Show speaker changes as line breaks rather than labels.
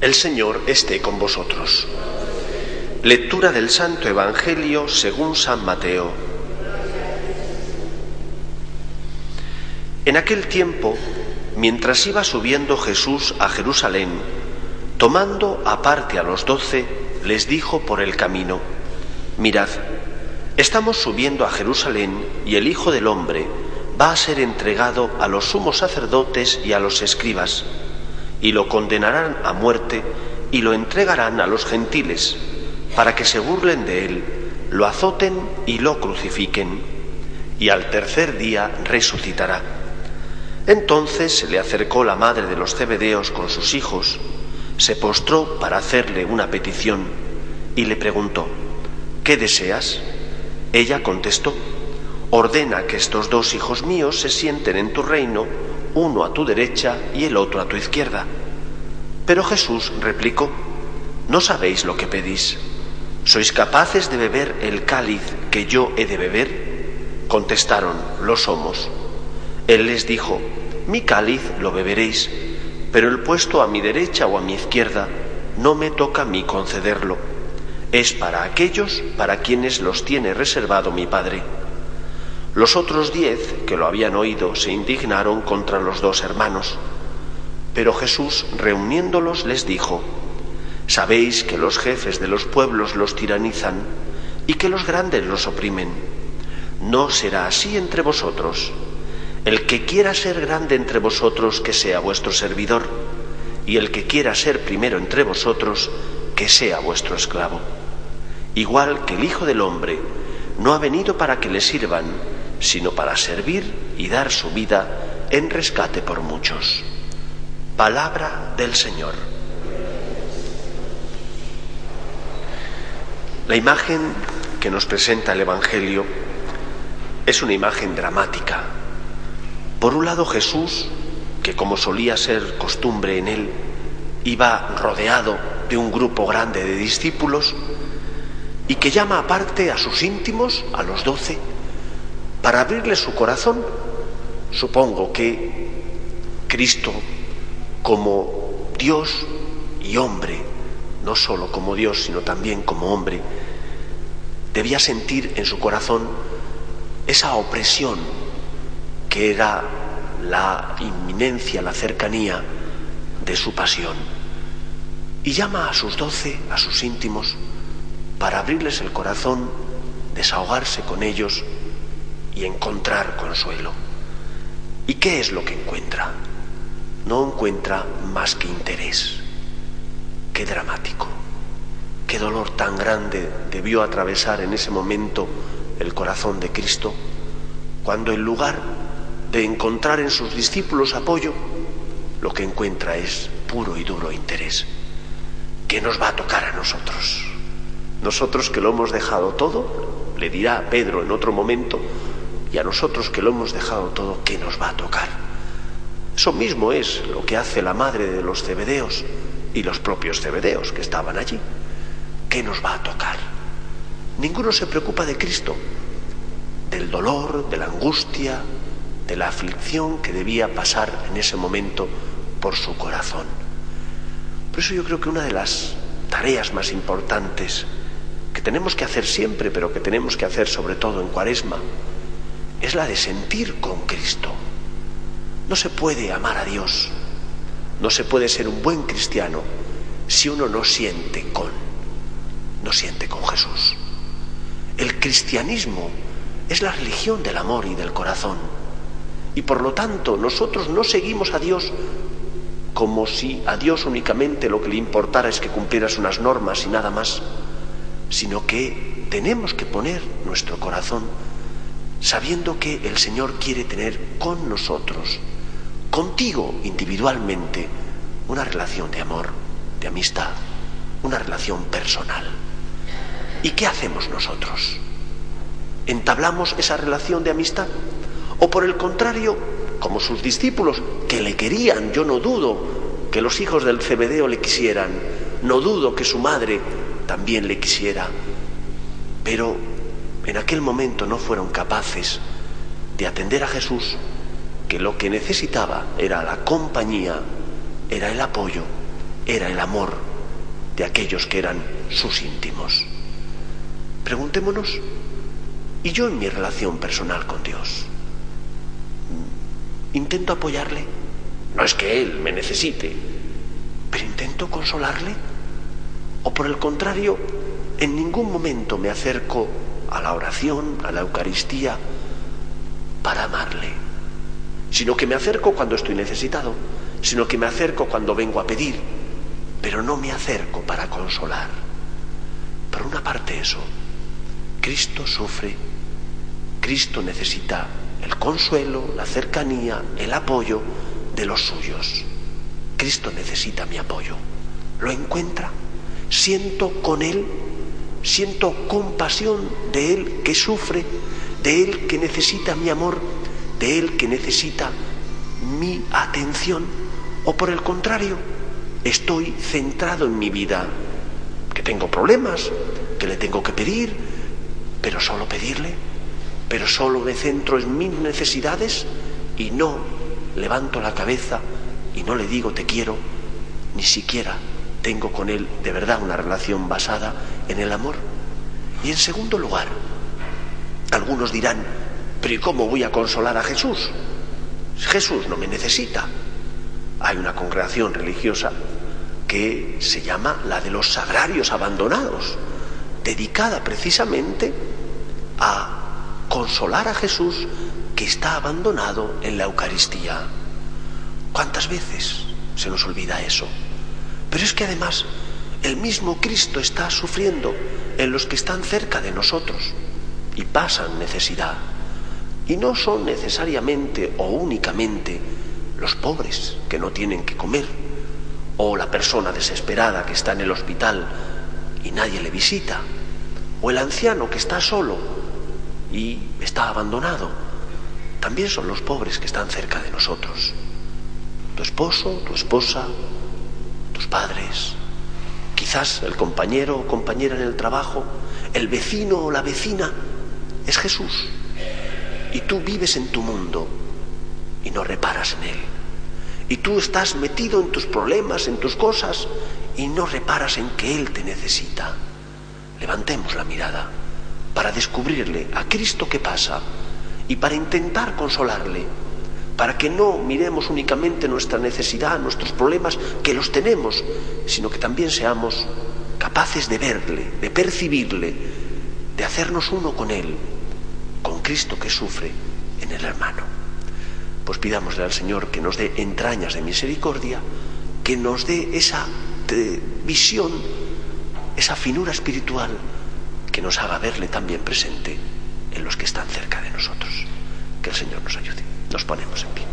El Señor esté con vosotros. Lectura del Santo Evangelio según San Mateo. En aquel tiempo, mientras iba subiendo Jesús a Jerusalén, tomando aparte a los doce, les dijo por el camino, Mirad, Estamos subiendo a Jerusalén y el Hijo del Hombre va a ser entregado a los sumos sacerdotes y a los escribas, y lo condenarán a muerte y lo entregarán a los gentiles, para que se burlen de él, lo azoten y lo crucifiquen, y al tercer día resucitará. Entonces se le acercó la madre de los cebedeos con sus hijos, se postró para hacerle una petición y le preguntó, ¿qué deseas? Ella contestó, ordena que estos dos hijos míos se sienten en tu reino, uno a tu derecha y el otro a tu izquierda. Pero Jesús replicó, no sabéis lo que pedís. ¿Sois capaces de beber el cáliz que yo he de beber? Contestaron, lo somos. Él les dijo, mi cáliz lo beberéis, pero el puesto a mi derecha o a mi izquierda no me toca a mí concederlo es para aquellos para quienes los tiene reservado mi Padre. Los otros diez que lo habían oído se indignaron contra los dos hermanos, pero Jesús, reuniéndolos, les dijo, Sabéis que los jefes de los pueblos los tiranizan y que los grandes los oprimen. No será así entre vosotros. El que quiera ser grande entre vosotros, que sea vuestro servidor, y el que quiera ser primero entre vosotros, que sea vuestro esclavo igual que el Hijo del Hombre no ha venido para que le sirvan, sino para servir y dar su vida en rescate por muchos. Palabra del Señor. La imagen que nos presenta el Evangelio es una imagen dramática. Por un lado Jesús, que como solía ser costumbre en él, iba rodeado de un grupo grande de discípulos, y que llama aparte a sus íntimos, a los doce, para abrirles su corazón. Supongo que Cristo, como Dios y hombre, no solo como Dios, sino también como hombre, debía sentir en su corazón esa opresión que era la inminencia, la cercanía de su pasión. Y llama a sus doce, a sus íntimos, para abrirles el corazón, desahogarse con ellos y encontrar consuelo. ¿Y qué es lo que encuentra? No encuentra más que interés. Qué dramático, qué dolor tan grande debió atravesar en ese momento el corazón de Cristo, cuando en lugar de encontrar en sus discípulos apoyo, lo que encuentra es puro y duro interés. ¿Qué nos va a tocar a nosotros? Nosotros que lo hemos dejado todo, le dirá Pedro en otro momento, y a nosotros que lo hemos dejado todo, ¿qué nos va a tocar? Eso mismo es lo que hace la madre de los cebedeos y los propios cebedeos que estaban allí. ¿Qué nos va a tocar? Ninguno se preocupa de Cristo, del dolor, de la angustia, de la aflicción que debía pasar en ese momento por su corazón. Por eso yo creo que una de las tareas más importantes que tenemos que hacer siempre, pero que tenemos que hacer sobre todo en cuaresma, es la de sentir con Cristo. No se puede amar a Dios, no se puede ser un buen cristiano si uno no siente con, no siente con Jesús. El cristianismo es la religión del amor y del corazón. Y por lo tanto nosotros no seguimos a Dios como si a Dios únicamente lo que le importara es que cumplieras unas normas y nada más sino que tenemos que poner nuestro corazón sabiendo que el Señor quiere tener con nosotros, contigo individualmente, una relación de amor. de amistad, una relación personal. ¿Y qué hacemos nosotros? ¿Entablamos esa relación de amistad? ¿O por el contrario, como sus discípulos, que le querían, yo no dudo que los hijos del Cebedeo le quisieran, no dudo que su madre también le quisiera, pero en aquel momento no fueron capaces de atender a Jesús, que lo que necesitaba era la compañía, era el apoyo, era el amor de aquellos que eran sus íntimos. Preguntémonos, ¿y yo en mi relación personal con Dios? ¿Intento apoyarle? No es que Él me necesite, pero intento consolarle. ¿O por el contrario, en ningún momento me acerco a la oración, a la Eucaristía, para amarle, sino que me acerco cuando estoy necesitado, sino que me acerco cuando vengo a pedir, pero no me acerco para consolar. Por una parte eso, Cristo sufre, Cristo necesita el consuelo, la cercanía, el apoyo de los suyos. Cristo necesita mi apoyo. ¿Lo encuentra? Siento con Él, siento compasión de Él que sufre, de Él que necesita mi amor, de Él que necesita mi atención. O por el contrario, estoy centrado en mi vida, que tengo problemas, que le tengo que pedir, pero solo pedirle, pero solo me centro en mis necesidades y no levanto la cabeza y no le digo te quiero, ni siquiera tengo con él de verdad una relación basada en el amor. Y en segundo lugar, algunos dirán, pero ¿y cómo voy a consolar a Jesús? Jesús no me necesita. Hay una congregación religiosa que se llama la de los sagrarios abandonados, dedicada precisamente a consolar a Jesús que está abandonado en la Eucaristía. ¿Cuántas veces se nos olvida eso? Pero es que además el mismo Cristo está sufriendo en los que están cerca de nosotros y pasan necesidad. Y no son necesariamente o únicamente los pobres que no tienen que comer, o la persona desesperada que está en el hospital y nadie le visita, o el anciano que está solo y está abandonado. También son los pobres que están cerca de nosotros. Tu esposo, tu esposa, tus padres, quizás el compañero o compañera en el trabajo, el vecino o la vecina, es Jesús. Y tú vives en tu mundo y no reparas en él. Y tú estás metido en tus problemas, en tus cosas, y no reparas en que Él te necesita. Levantemos la mirada para descubrirle a Cristo qué pasa y para intentar consolarle, para que no miremos únicamente nuestra necesidad, nuestros problemas, que los tenemos, sino que también seamos capaces de verle, de percibirle, de hacernos uno con Él, con Cristo que sufre en el hermano. Pues pidámosle al Señor que nos dé entrañas de misericordia, que nos dé esa eh, visión, esa finura espiritual que nos haga verle también presente en los que están cerca de nosotros. Que el Señor nos ayude. Nos ponemos en pie.